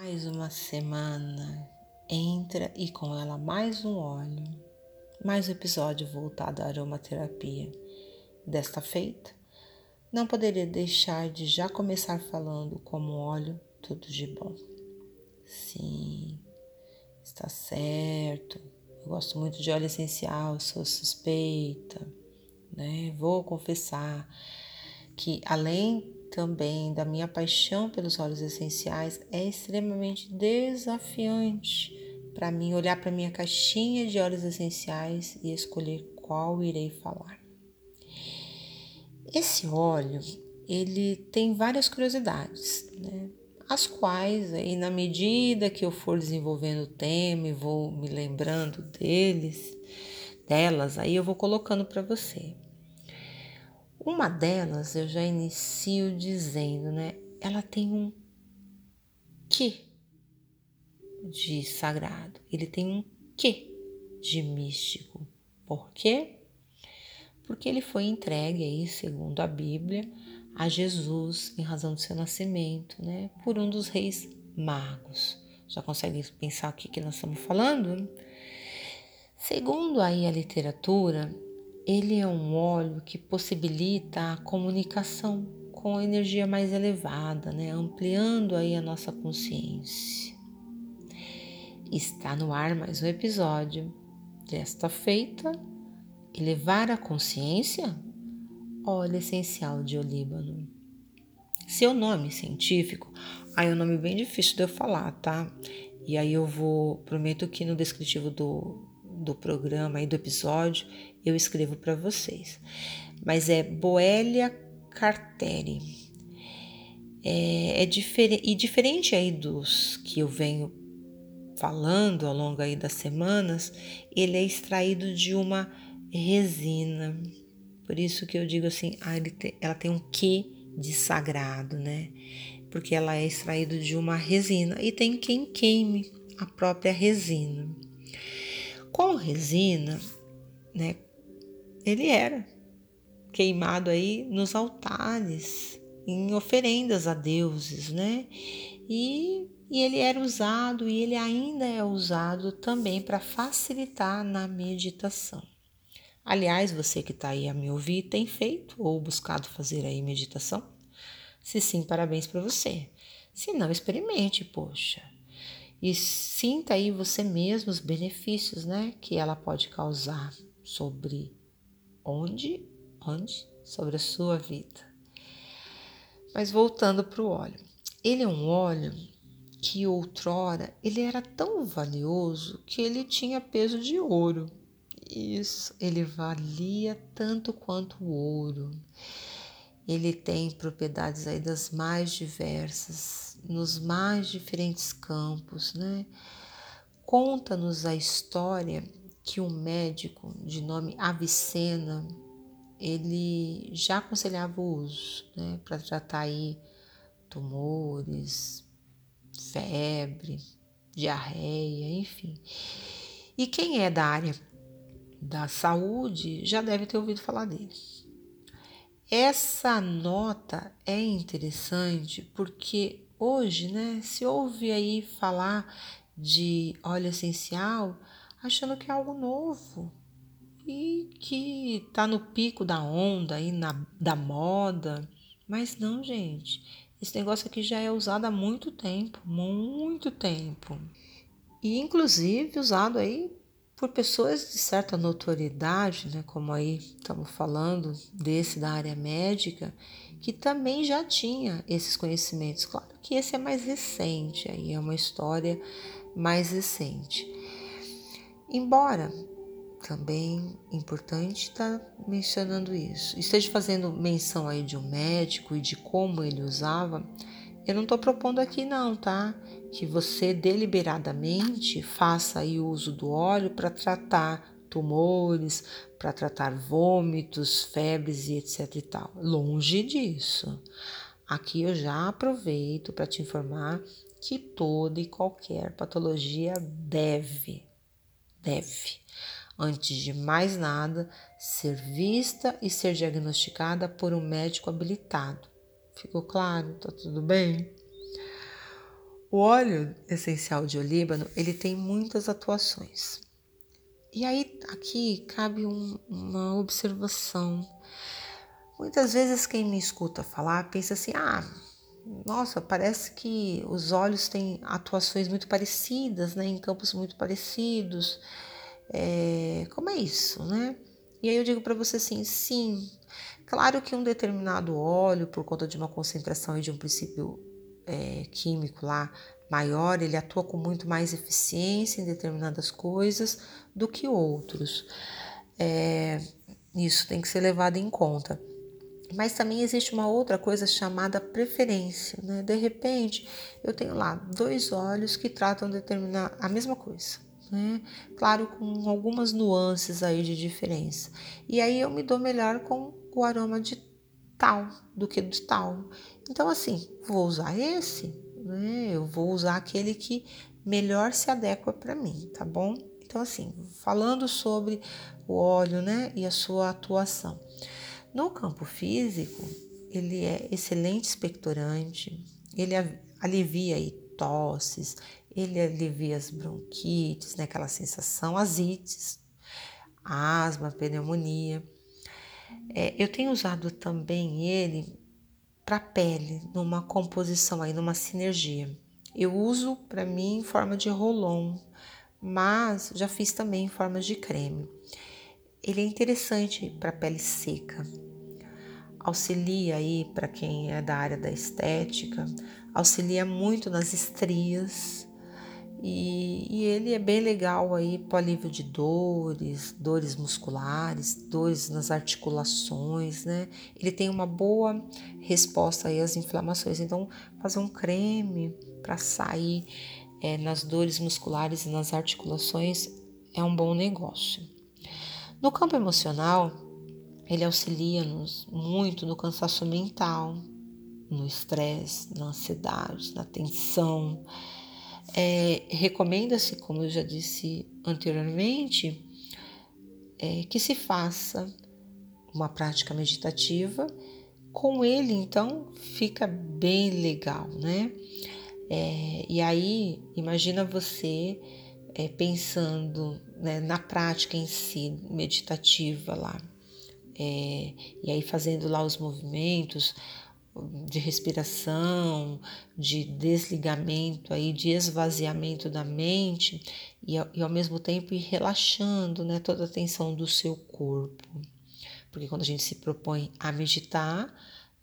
Mais uma semana entra e com ela mais um óleo, mais um episódio voltado à aromaterapia. Desta feita, não poderia deixar de já começar falando como óleo tudo de bom. Sim, está certo. Eu gosto muito de óleo essencial, sou suspeita, né? Vou confessar que além também da minha paixão pelos óleos essenciais, é extremamente desafiante para mim olhar para minha caixinha de óleos essenciais e escolher qual irei falar. Esse óleo, ele tem várias curiosidades, né? As quais aí na medida que eu for desenvolvendo o tema e vou me lembrando deles, delas, aí eu vou colocando para você. Uma delas eu já inicio dizendo, né? Ela tem um que de sagrado, ele tem um que de místico. Por quê? Porque ele foi entregue aí, segundo a Bíblia, a Jesus em razão do seu nascimento, né? Por um dos reis magos. Já consegue pensar o que, que nós estamos falando? Segundo aí a literatura, ele é um óleo que possibilita a comunicação com a energia mais elevada, né? ampliando aí a nossa consciência. Está no ar mais um episódio desta feita, elevar a consciência, óleo essencial de olíbano. Seu nome científico, aí é um nome bem difícil de eu falar, tá? E aí eu vou, prometo que no descritivo do, do programa e do episódio, eu escrevo para vocês. Mas é Boelia Carteri. É, é diferente e diferente aí dos que eu venho falando ao longo aí das semanas, ele é extraído de uma resina. Por isso que eu digo assim, ah, tem, ela tem um quê de sagrado, né? Porque ela é extraído de uma resina e tem quem queime a própria resina. Com resina, né, ele era queimado aí nos altares, em oferendas a deuses, né? E, e ele era usado e ele ainda é usado também para facilitar na meditação. Aliás, você que está aí a me ouvir tem feito ou buscado fazer aí meditação? Se sim, parabéns para você. Se não, experimente, poxa e sinta aí você mesmo os benefícios, né, que ela pode causar sobre onde, onde, sobre a sua vida. Mas voltando para o óleo, ele é um óleo que outrora ele era tão valioso que ele tinha peso de ouro. Isso, ele valia tanto quanto o ouro. Ele tem propriedades aí das mais diversas, nos mais diferentes campos, né? Conta-nos a história que um médico de nome Avicena, ele já aconselhava o uso, né, para tratar aí tumores, febre, diarreia, enfim. E quem é da área da saúde já deve ter ouvido falar dele. Essa nota é interessante porque hoje, né, se ouve aí falar de óleo essencial achando que é algo novo e que tá no pico da onda aí na, da moda, mas não, gente. Esse negócio aqui já é usado há muito tempo, muito tempo. E inclusive usado aí por pessoas de certa notoriedade, né, como aí estamos falando desse da área médica, que também já tinha esses conhecimentos. Claro que esse é mais recente, aí é uma história mais recente. Embora também importante estar tá mencionando isso, esteja fazendo menção aí de um médico e de como ele usava, eu não estou propondo aqui não, tá? Que você deliberadamente faça aí uso do óleo para tratar tumores, para tratar vômitos, febres e etc e tal. Longe disso. Aqui eu já aproveito para te informar que toda e qualquer patologia deve, deve, antes de mais nada, ser vista e ser diagnosticada por um médico habilitado Ficou claro? Tá tudo bem? O óleo essencial de olíbano, ele tem muitas atuações. E aí aqui cabe um, uma observação. Muitas vezes quem me escuta falar pensa assim: "Ah, nossa, parece que os olhos têm atuações muito parecidas, né, em campos muito parecidos. É, como é isso, né? E aí eu digo para você assim, sim, claro que um determinado óleo, por conta de uma concentração e de um princípio é, químico lá maior, ele atua com muito mais eficiência em determinadas coisas do que outros. É, isso tem que ser levado em conta. Mas também existe uma outra coisa chamada preferência, né? De repente, eu tenho lá dois olhos que tratam de determinar a mesma coisa, né? Claro, com algumas nuances aí de diferença. E aí eu me dou melhor com o aroma de tal do que de tal. Então, assim, vou usar esse, né? Eu vou usar aquele que melhor se adequa para mim, tá bom? Então, assim, falando sobre o óleo, né, e a sua atuação. No campo físico, ele é excelente expectorante, ele alivia aí tosses, ele alivia as bronquites, né, aquela sensação, as ites, asma, pneumonia. É, eu tenho usado também ele para pele, numa composição aí, numa sinergia. Eu uso para mim em forma de rolon, mas já fiz também em forma de creme. Ele é interessante para pele seca, auxilia aí para quem é da área da estética, auxilia muito nas estrias e, e, ele é bem legal aí para alívio de dores, dores musculares, dores nas articulações, né? Ele tem uma boa resposta aí às inflamações. Então, fazer um creme para sair é, nas dores musculares e nas articulações é um bom negócio. No campo emocional, ele auxilia-nos muito no cansaço mental, no estresse, na ansiedade, na tensão. É, Recomenda-se, como eu já disse anteriormente, é, que se faça uma prática meditativa. Com ele, então, fica bem legal, né? É, e aí, imagina você é, pensando né, na prática em si, meditativa lá, é, e aí fazendo lá os movimentos de respiração, de desligamento aí, de esvaziamento da mente e, e ao mesmo tempo ir relaxando, né, toda a tensão do seu corpo. Porque quando a gente se propõe a meditar,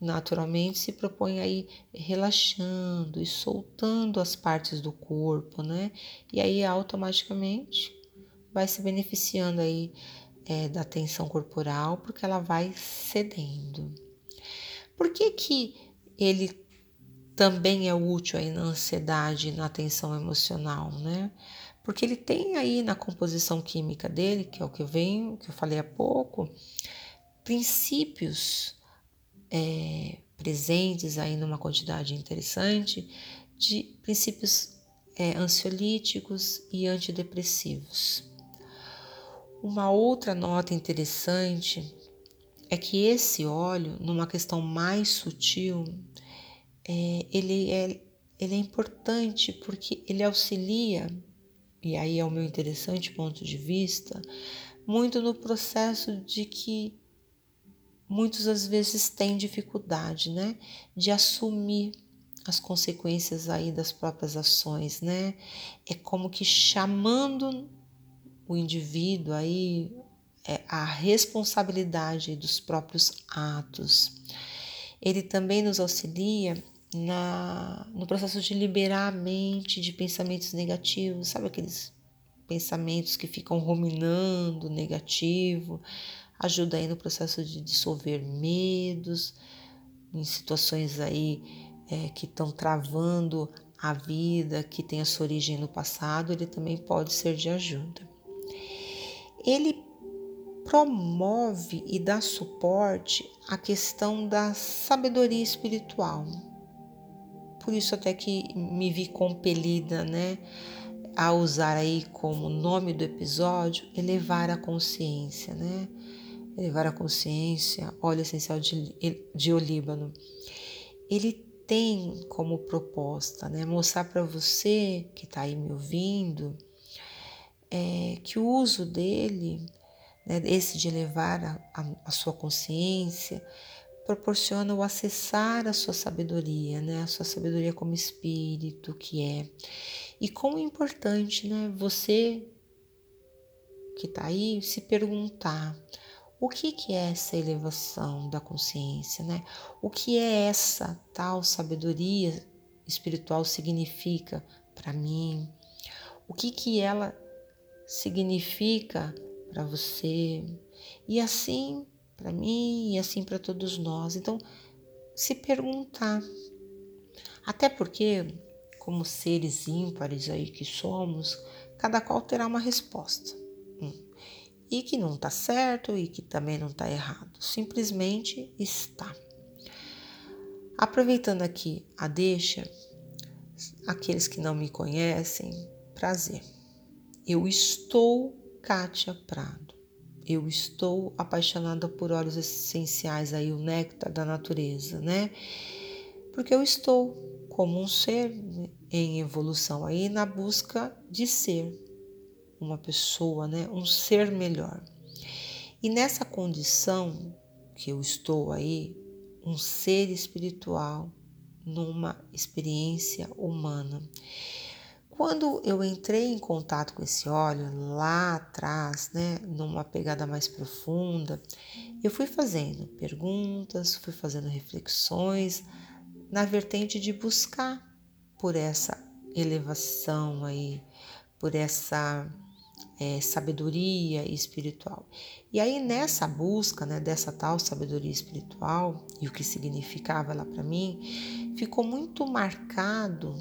naturalmente se propõe aí relaxando e soltando as partes do corpo, né? E aí automaticamente vai se beneficiando aí é, da tensão corporal, porque ela vai cedendo. Por que, que ele também é útil aí na ansiedade na tensão emocional, né? Porque ele tem aí na composição química dele, que é o que eu venho, que eu falei há pouco, princípios é, presentes aí numa quantidade interessante de princípios é, ansiolíticos e antidepressivos. Uma outra nota interessante é que esse óleo, numa questão mais sutil, é, ele, é, ele é importante porque ele auxilia, e aí é o meu interessante ponto de vista, muito no processo de que muitos às vezes têm dificuldade, né, de assumir as consequências aí das próprias ações, né? É como que chamando o indivíduo aí é, a responsabilidade dos próprios atos. Ele também nos auxilia na, no processo de liberar a mente de pensamentos negativos, sabe aqueles pensamentos que ficam ruminando negativo, ajuda aí no processo de dissolver medos, em situações aí é, que estão travando a vida, que tem a sua origem no passado, ele também pode ser de ajuda ele promove e dá suporte à questão da sabedoria espiritual. Por isso até que me vi compelida, né, a usar aí como nome do episódio elevar a consciência, né? Elevar a consciência, óleo essencial de, de olíbano. Ele tem como proposta, né, mostrar para você que está aí me ouvindo, é, que o uso dele, né, esse de elevar a, a, a, sua consciência, proporciona o acessar a sua sabedoria, né, a sua sabedoria como espírito que é. E como é importante, né, você que está aí se perguntar o que, que é essa elevação da consciência, né? O que é essa tal sabedoria espiritual significa para mim? O que que ela significa para você? E assim para mim e assim para todos nós. Então, se perguntar. Até porque, como seres ímpares aí que somos, cada qual terá uma resposta e que não está certo e que também não está errado, simplesmente está. Aproveitando aqui a deixa, aqueles que não me conhecem, prazer. Eu estou Kátia Prado. Eu estou apaixonada por óleos essenciais aí, o néctar da natureza, né? Porque eu estou como um ser em evolução aí na busca de ser uma pessoa, né, um ser melhor. E nessa condição que eu estou aí, um ser espiritual numa experiência humana. Quando eu entrei em contato com esse óleo lá atrás, né, numa pegada mais profunda, eu fui fazendo perguntas, fui fazendo reflexões na vertente de buscar por essa elevação aí, por essa é, sabedoria espiritual. E aí nessa busca, né, dessa tal sabedoria espiritual e o que significava ela para mim, ficou muito marcado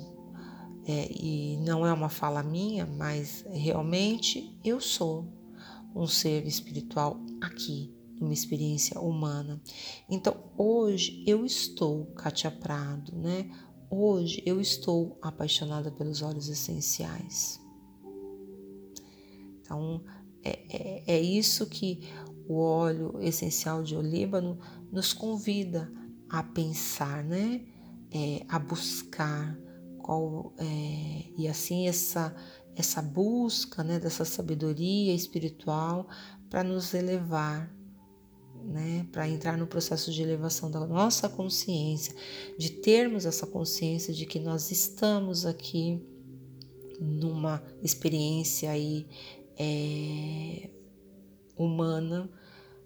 é, e não é uma fala minha, mas realmente eu sou um ser espiritual aqui, numa experiência humana. Então hoje eu estou Katia Prado, né? Hoje eu estou apaixonada pelos olhos essenciais. Então, é, é, é isso que o óleo essencial de olíbano nos convida a pensar, né? É, a buscar qual é, e assim essa essa busca, né, dessa sabedoria espiritual para nos elevar, né, para entrar no processo de elevação da nossa consciência, de termos essa consciência de que nós estamos aqui numa experiência aí é, humana,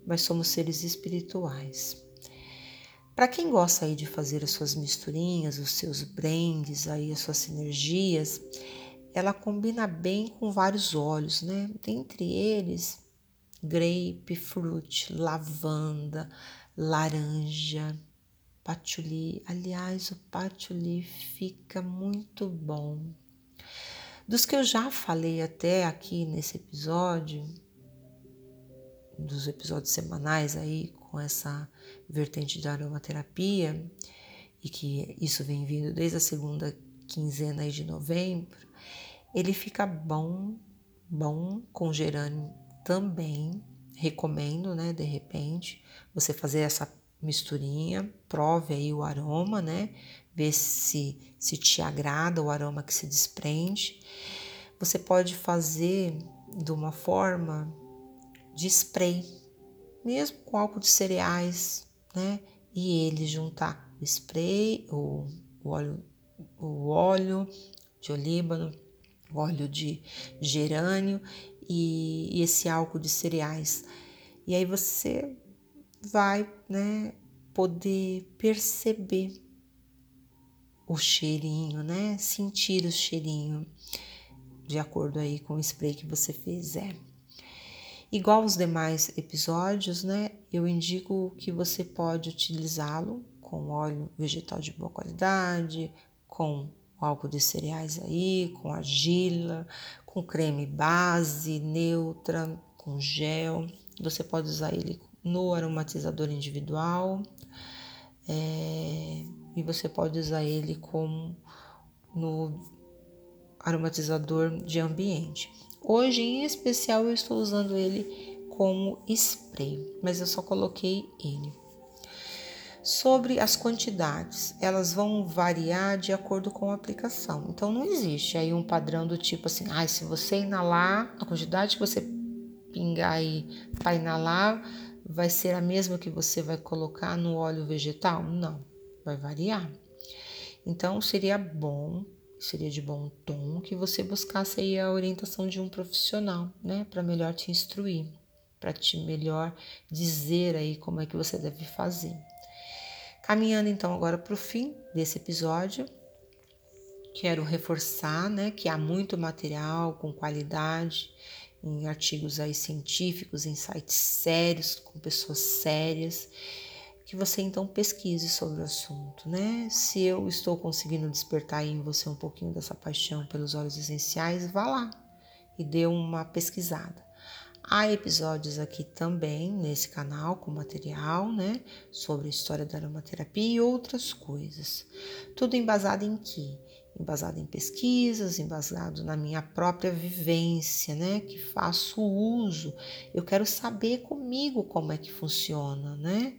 mas somos seres espirituais. Para quem gosta aí de fazer as suas misturinhas, os seus brands, aí as suas sinergias, ela combina bem com vários óleos, né? Dentre eles, grapefruit, lavanda, laranja, patchouli. Aliás, o patchouli fica muito bom. Dos que eu já falei até aqui nesse episódio, dos episódios semanais aí com essa vertente da aromaterapia, e que isso vem vindo desde a segunda quinzena de novembro, ele fica bom, bom com gerânio também. Recomendo, né, de repente, você fazer essa misturinha, prove aí o aroma, né? Vê se, se te agrada o aroma que se desprende. Você pode fazer de uma forma de spray, mesmo com álcool de cereais, né? E ele juntar o spray, o, o óleo, o óleo de olíbano, o óleo de gerânio e, e esse álcool de cereais. E aí você vai, né, poder perceber o cheirinho, né? Sentir o cheirinho de acordo aí com o spray que você fizer. Igual os demais episódios, né? Eu indico que você pode utilizá-lo com óleo vegetal de boa qualidade, com álcool de cereais aí, com argila, com creme base neutra, com gel. Você pode usar ele no aromatizador individual é, e você pode usar ele como no aromatizador de ambiente. Hoje, em especial, eu estou usando ele como spray, mas eu só coloquei ele. Sobre as quantidades, elas vão variar de acordo com a aplicação. Então não existe aí um padrão do tipo assim, ah, se você inalar, a quantidade que você pingar aí para inalar vai ser a mesma que você vai colocar no óleo vegetal? Não, vai variar. Então seria bom, seria de bom tom que você buscasse aí a orientação de um profissional, né, para melhor te instruir, para te melhor dizer aí como é que você deve fazer. Caminhando então agora para o fim desse episódio, quero reforçar né, que há muito material com qualidade em artigos aí científicos, em sites sérios, com pessoas sérias, que você então pesquise sobre o assunto, né? Se eu estou conseguindo despertar em você um pouquinho dessa paixão pelos óleos essenciais, vá lá e dê uma pesquisada. Há episódios aqui também nesse canal com material, né, sobre a história da aromaterapia e outras coisas. Tudo embasado em quê? Embasado em pesquisas, embasado na minha própria vivência, né, que faço uso. Eu quero saber comigo como é que funciona, né?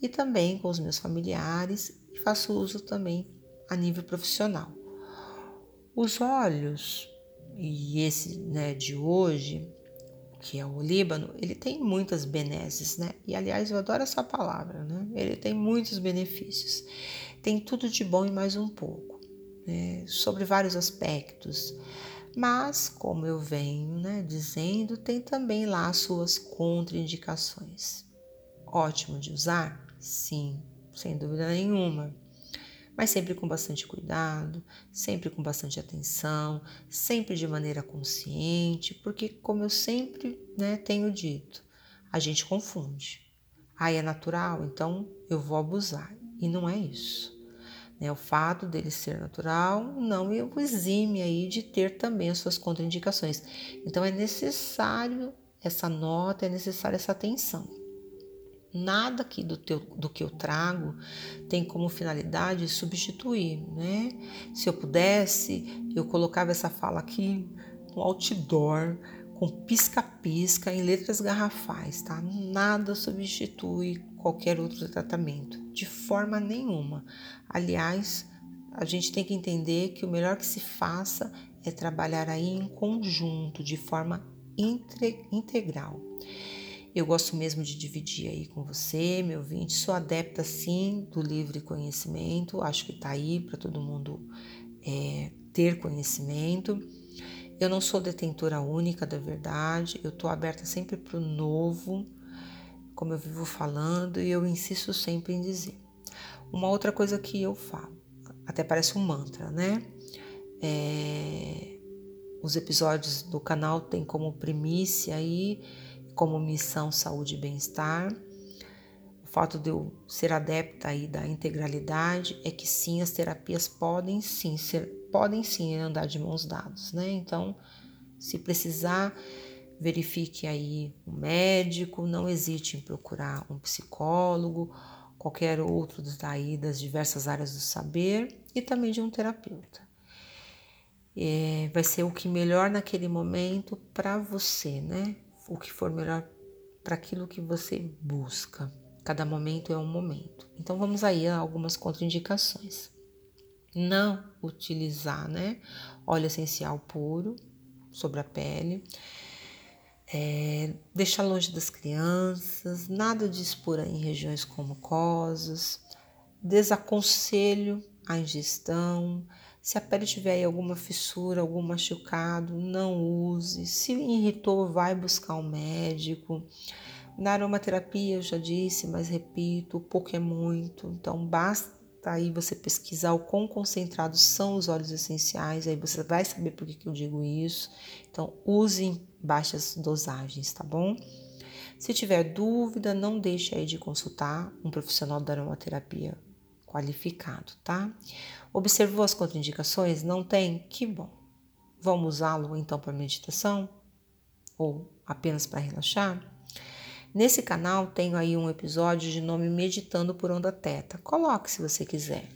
E também com os meus familiares e faço uso também a nível profissional. Os olhos e esse, né, de hoje, que é o Líbano, ele tem muitas benesses, né? E aliás, eu adoro essa palavra, né? Ele tem muitos benefícios. Tem tudo de bom e mais um pouco, né? Sobre vários aspectos. Mas, como eu venho né, dizendo, tem também lá as suas contraindicações. Ótimo de usar? Sim, sem dúvida nenhuma mas sempre com bastante cuidado, sempre com bastante atenção, sempre de maneira consciente, porque, como eu sempre né, tenho dito, a gente confunde. Ah, é natural, então eu vou abusar. E não é isso. Né? O fato dele ser natural não o exime aí de ter também as suas contraindicações. Então é necessário essa nota, é necessária essa atenção. Nada aqui do, teu, do que eu trago tem como finalidade substituir, né? Se eu pudesse, eu colocava essa fala aqui no outdoor, com pisca-pisca em letras garrafais, tá? Nada substitui qualquer outro tratamento, de forma nenhuma. Aliás, a gente tem que entender que o melhor que se faça é trabalhar aí em conjunto, de forma integral. Eu gosto mesmo de dividir aí com você, meu ouvinte. Sou adepta, sim, do livre conhecimento. Acho que está aí para todo mundo é, ter conhecimento. Eu não sou detentora única da verdade. Eu estou aberta sempre para o novo, como eu vivo falando, e eu insisto sempre em dizer. Uma outra coisa que eu falo, até parece um mantra, né? É, os episódios do canal têm como primícia aí como missão saúde e bem-estar. O fato de eu ser adepta aí da integralidade é que sim, as terapias podem sim ser, podem sim andar de mãos dadas, né? Então, se precisar, verifique aí um médico, não hesite em procurar um psicólogo, qualquer outro daí das diversas áreas do saber e também de um terapeuta. É, vai ser o que melhor naquele momento para você, né? O que for melhor para aquilo que você busca. Cada momento é um momento. Então vamos aí a algumas contraindicações. Não utilizar, né, óleo essencial puro sobre a pele. É, deixar longe das crianças, nada de expor em regiões com mucosas. Desaconselho a ingestão, se a pele tiver aí alguma fissura, algum machucado, não use. Se irritou, vai buscar um médico. Na aromaterapia, eu já disse, mas repito, pouco é muito. Então, basta aí você pesquisar o quão concentrados são os óleos essenciais, aí você vai saber por que, que eu digo isso. Então, use em baixas dosagens, tá bom? Se tiver dúvida, não deixe aí de consultar um profissional da aromaterapia qualificado, tá? Observou as contraindicações? Não tem? Que bom. Vamos usá-lo então para meditação? Ou apenas para relaxar? Nesse canal tenho aí um episódio de nome Meditando por Onda Teta. Coloque se você quiser.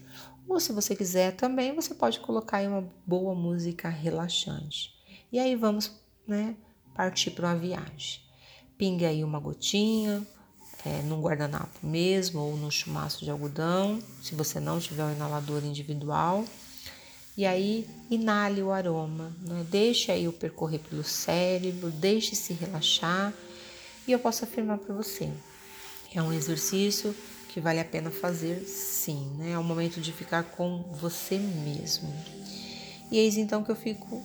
Ou se você quiser também, você pode colocar aí uma boa música relaxante. E aí vamos, né, partir para uma viagem. Pingue aí uma gotinha, é, num guardanapo mesmo ou no chumaço de algodão, se você não tiver um inalador individual. E aí inale o aroma, né? deixe aí o percorrer pelo cérebro, deixe se relaxar. E eu posso afirmar para você, é um exercício que vale a pena fazer sim, né? É o momento de ficar com você mesmo. E eis então que eu fico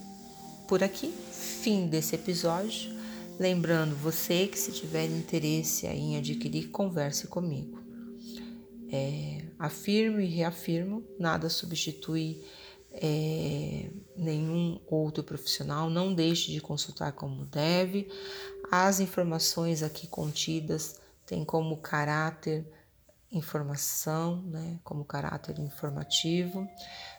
por aqui, fim desse episódio. Lembrando você que se tiver interesse em adquirir, converse comigo. É, afirmo e reafirmo, nada substitui é, nenhum outro profissional, não deixe de consultar como deve. As informações aqui contidas têm como caráter informação, né, como caráter informativo,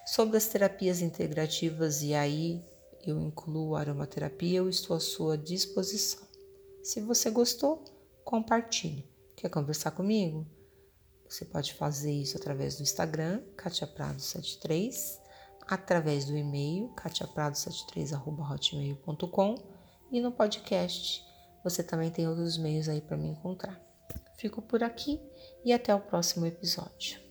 sobre as terapias integrativas e aí eu incluo aromaterapia, eu estou à sua disposição. Se você gostou, compartilhe. Quer conversar comigo? Você pode fazer isso através do Instagram, katiaprado73, através do e-mail, katiaprado73.hotmail.com e no podcast. Você também tem outros meios aí para me encontrar. Fico por aqui e até o próximo episódio.